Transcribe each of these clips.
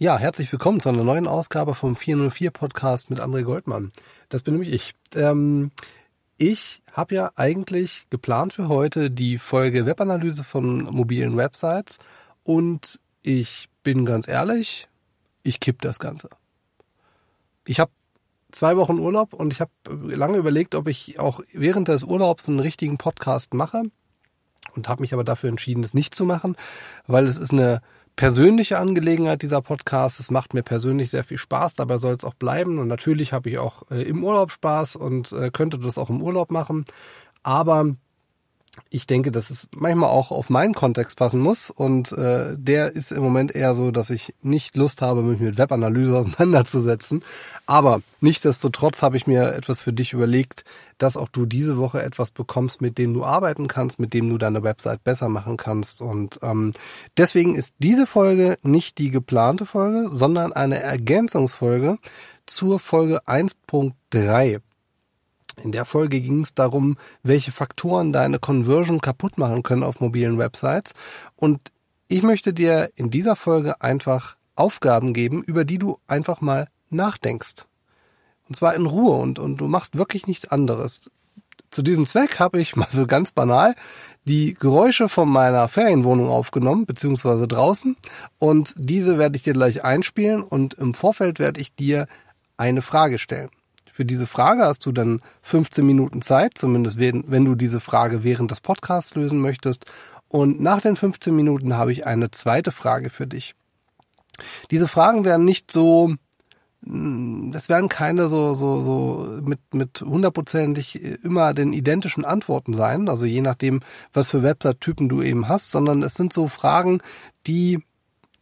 Ja, herzlich willkommen zu einer neuen Ausgabe vom 404 Podcast mit André Goldmann. Das bin nämlich ich. Ähm, ich habe ja eigentlich geplant für heute die Folge Webanalyse von mobilen Websites und ich bin ganz ehrlich, ich kipp das Ganze. Ich habe zwei Wochen Urlaub und ich habe lange überlegt, ob ich auch während des Urlaubs einen richtigen Podcast mache und habe mich aber dafür entschieden, das nicht zu machen, weil es ist eine persönliche Angelegenheit dieser Podcast. Es macht mir persönlich sehr viel Spaß, dabei soll es auch bleiben. Und natürlich habe ich auch äh, im Urlaub Spaß und äh, könnte das auch im Urlaub machen. Aber ich denke, dass es manchmal auch auf meinen Kontext passen muss und äh, der ist im Moment eher so, dass ich nicht Lust habe, mich mit Webanalyse auseinanderzusetzen. Aber nichtsdestotrotz habe ich mir etwas für dich überlegt, dass auch du diese Woche etwas bekommst, mit dem du arbeiten kannst, mit dem du deine Website besser machen kannst. Und ähm, deswegen ist diese Folge nicht die geplante Folge, sondern eine Ergänzungsfolge zur Folge 1.3. In der Folge ging es darum, welche Faktoren deine Conversion kaputt machen können auf mobilen Websites. Und ich möchte dir in dieser Folge einfach Aufgaben geben, über die du einfach mal nachdenkst. Und zwar in Ruhe und, und du machst wirklich nichts anderes. Zu diesem Zweck habe ich mal so ganz banal die Geräusche von meiner Ferienwohnung aufgenommen, beziehungsweise draußen. Und diese werde ich dir gleich einspielen und im Vorfeld werde ich dir eine Frage stellen. Für diese Frage hast du dann 15 Minuten Zeit, zumindest wenn, du diese Frage während des Podcasts lösen möchtest. Und nach den 15 Minuten habe ich eine zweite Frage für dich. Diese Fragen werden nicht so, hm, das werden keine so, so, so mit, mit hundertprozentig immer den identischen Antworten sein, also je nachdem, was für Website-Typen du eben hast, sondern es sind so Fragen, die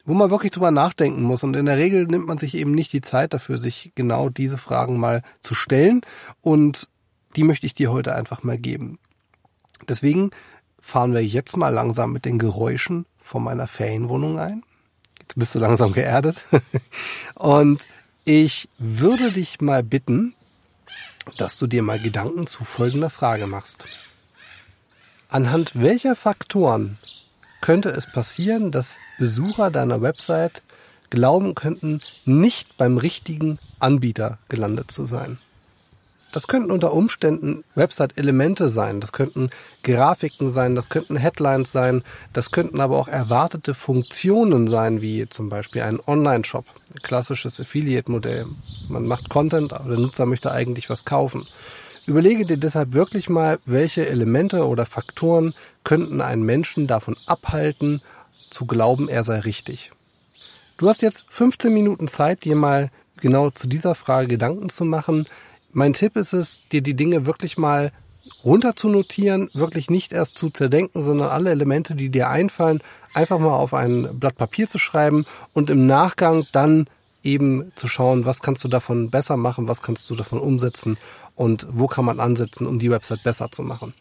wo man wirklich drüber nachdenken muss. Und in der Regel nimmt man sich eben nicht die Zeit dafür, sich genau diese Fragen mal zu stellen. Und die möchte ich dir heute einfach mal geben. Deswegen fahren wir jetzt mal langsam mit den Geräuschen von meiner Ferienwohnung ein. Jetzt bist du langsam geerdet. Und ich würde dich mal bitten, dass du dir mal Gedanken zu folgender Frage machst. Anhand welcher Faktoren könnte es passieren, dass Besucher deiner Website glauben könnten, nicht beim richtigen Anbieter gelandet zu sein. Das könnten unter Umständen Website-Elemente sein, das könnten Grafiken sein, das könnten Headlines sein, das könnten aber auch erwartete Funktionen sein, wie zum Beispiel ein Online-Shop, klassisches Affiliate-Modell. Man macht Content, aber der Nutzer möchte eigentlich was kaufen. Überlege dir deshalb wirklich mal, welche Elemente oder Faktoren könnten einen Menschen davon abhalten, zu glauben, er sei richtig. Du hast jetzt 15 Minuten Zeit, dir mal genau zu dieser Frage Gedanken zu machen. Mein Tipp ist es, dir die Dinge wirklich mal runter zu notieren, wirklich nicht erst zu zerdenken, sondern alle Elemente, die dir einfallen, einfach mal auf ein Blatt Papier zu schreiben und im Nachgang dann eben zu schauen, was kannst du davon besser machen, was kannst du davon umsetzen und wo kann man ansetzen, um die Website besser zu machen.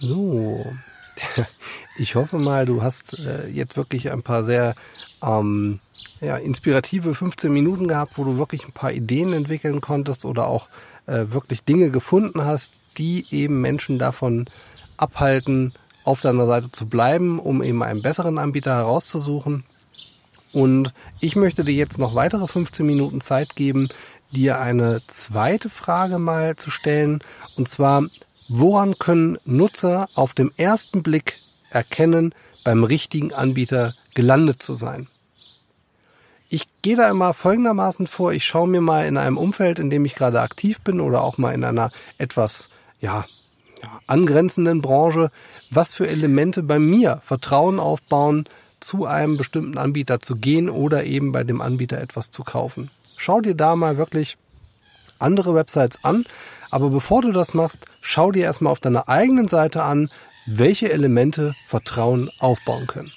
So, ich hoffe mal, du hast äh, jetzt wirklich ein paar sehr ähm, ja, inspirative 15 Minuten gehabt, wo du wirklich ein paar Ideen entwickeln konntest oder auch äh, wirklich Dinge gefunden hast, die eben Menschen davon abhalten, auf deiner Seite zu bleiben, um eben einen besseren Anbieter herauszusuchen. Und ich möchte dir jetzt noch weitere 15 Minuten Zeit geben, dir eine zweite Frage mal zu stellen. Und zwar, woran können Nutzer auf dem ersten Blick erkennen, beim richtigen Anbieter gelandet zu sein? Ich gehe da immer folgendermaßen vor, ich schaue mir mal in einem Umfeld, in dem ich gerade aktiv bin oder auch mal in einer etwas, ja, angrenzenden Branche, was für Elemente bei mir Vertrauen aufbauen, zu einem bestimmten Anbieter zu gehen oder eben bei dem Anbieter etwas zu kaufen. Schau dir da mal wirklich andere Websites an, aber bevor du das machst, schau dir erstmal auf deiner eigenen Seite an, welche Elemente Vertrauen aufbauen können.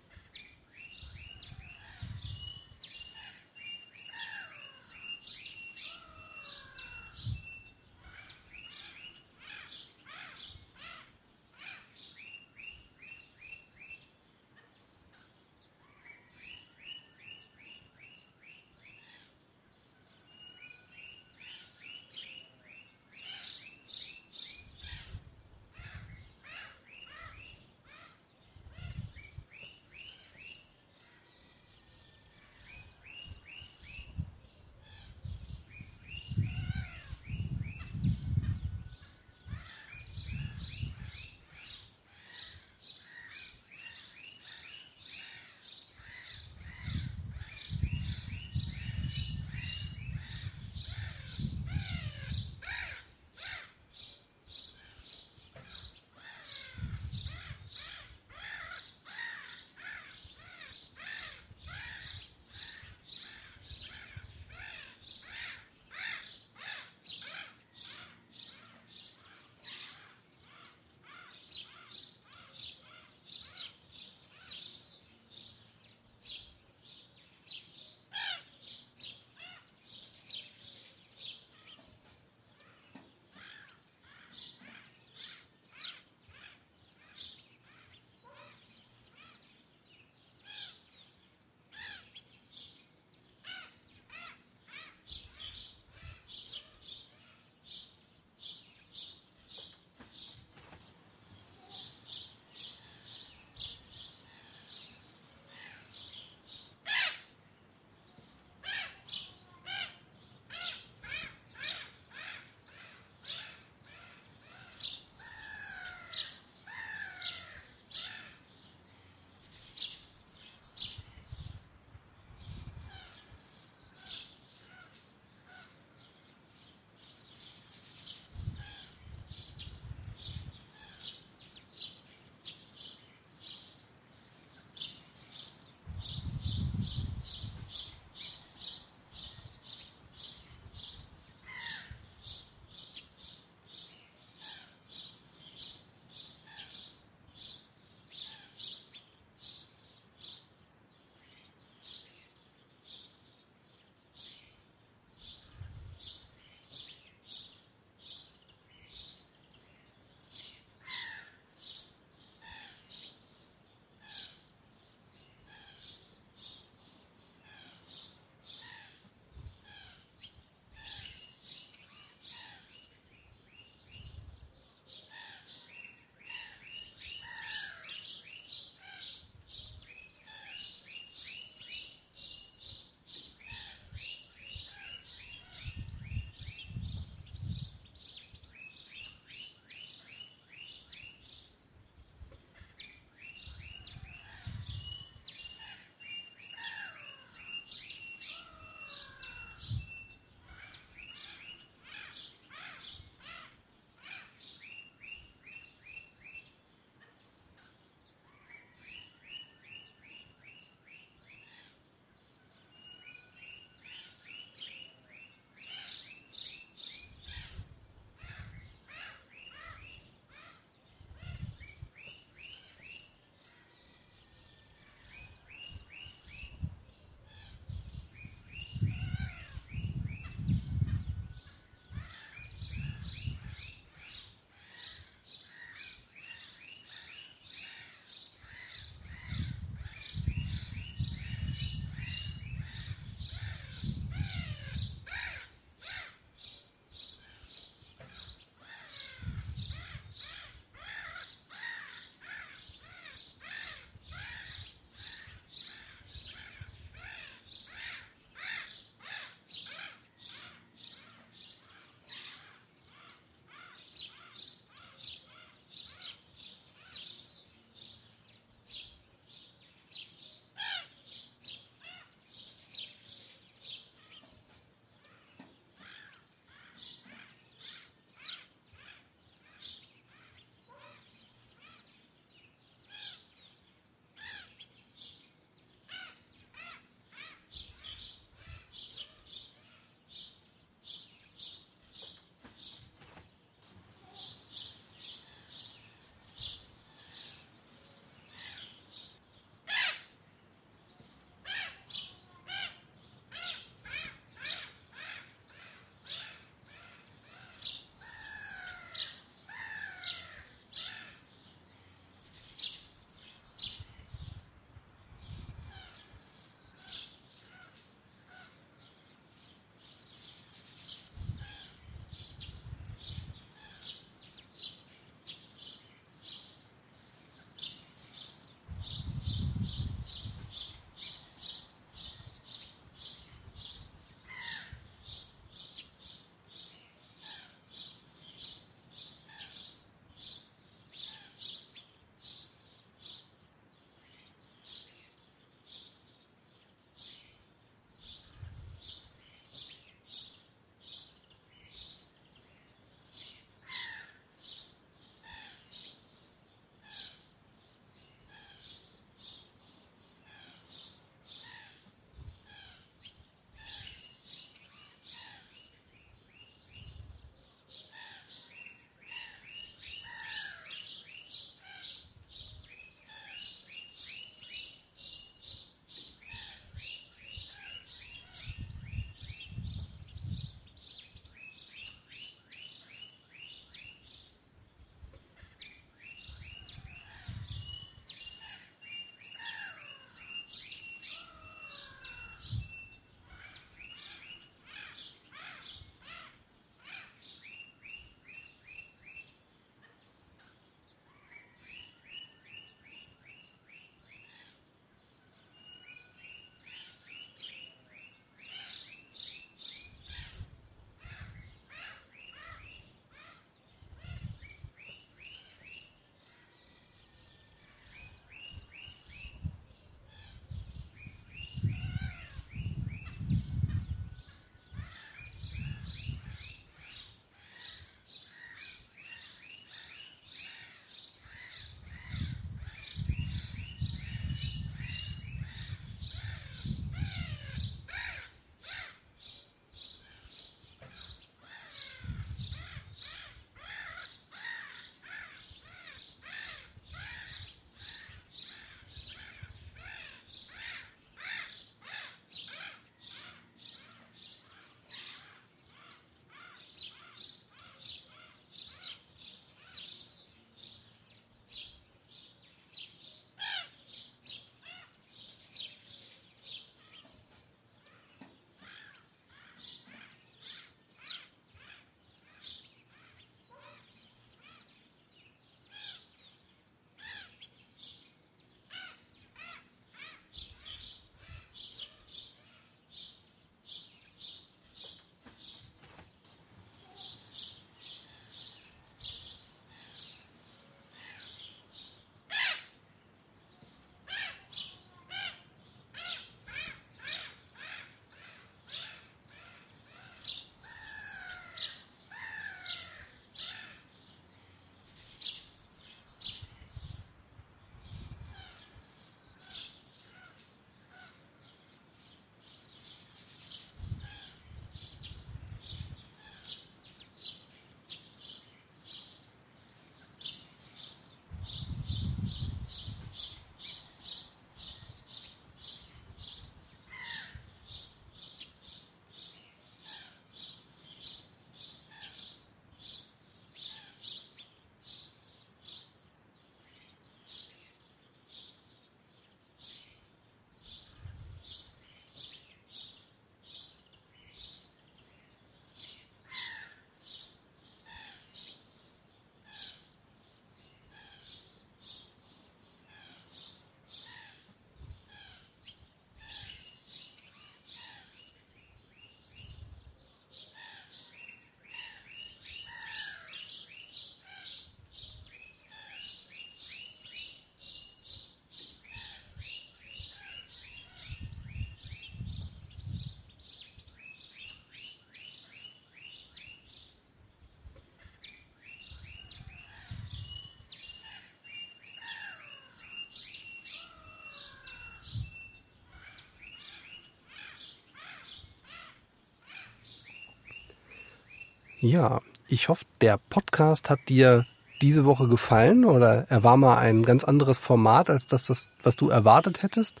Ja, ich hoffe, der Podcast hat dir diese Woche gefallen oder er war mal ein ganz anderes Format als das, was du erwartet hättest.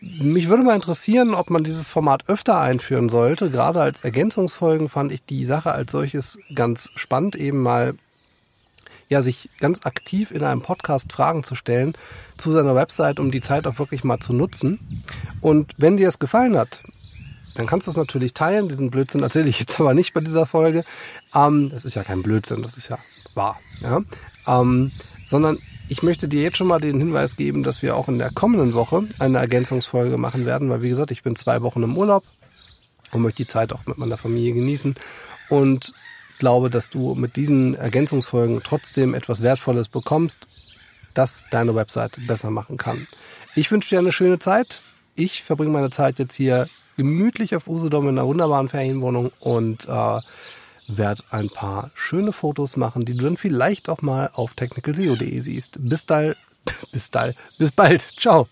Mich würde mal interessieren, ob man dieses Format öfter einführen sollte. Gerade als Ergänzungsfolgen fand ich die Sache als solches ganz spannend, eben mal ja, sich ganz aktiv in einem Podcast Fragen zu stellen zu seiner Website, um die Zeit auch wirklich mal zu nutzen. Und wenn dir es gefallen hat, dann kannst du es natürlich teilen. Diesen Blödsinn erzähle ich jetzt aber nicht bei dieser Folge. Ähm, das ist ja kein Blödsinn, das ist ja wahr. Ja? Ähm, sondern ich möchte dir jetzt schon mal den Hinweis geben, dass wir auch in der kommenden Woche eine Ergänzungsfolge machen werden, weil wie gesagt, ich bin zwei Wochen im Urlaub und möchte die Zeit auch mit meiner Familie genießen und glaube, dass du mit diesen Ergänzungsfolgen trotzdem etwas Wertvolles bekommst, das deine Website besser machen kann. Ich wünsche dir eine schöne Zeit. Ich verbringe meine Zeit jetzt hier gemütlich auf Usedom in einer wunderbaren Ferienwohnung und äh, werde ein paar schöne Fotos machen, die du dann vielleicht auch mal auf technicalseo.de siehst. Bis bald, bis bald, bis bald. Ciao.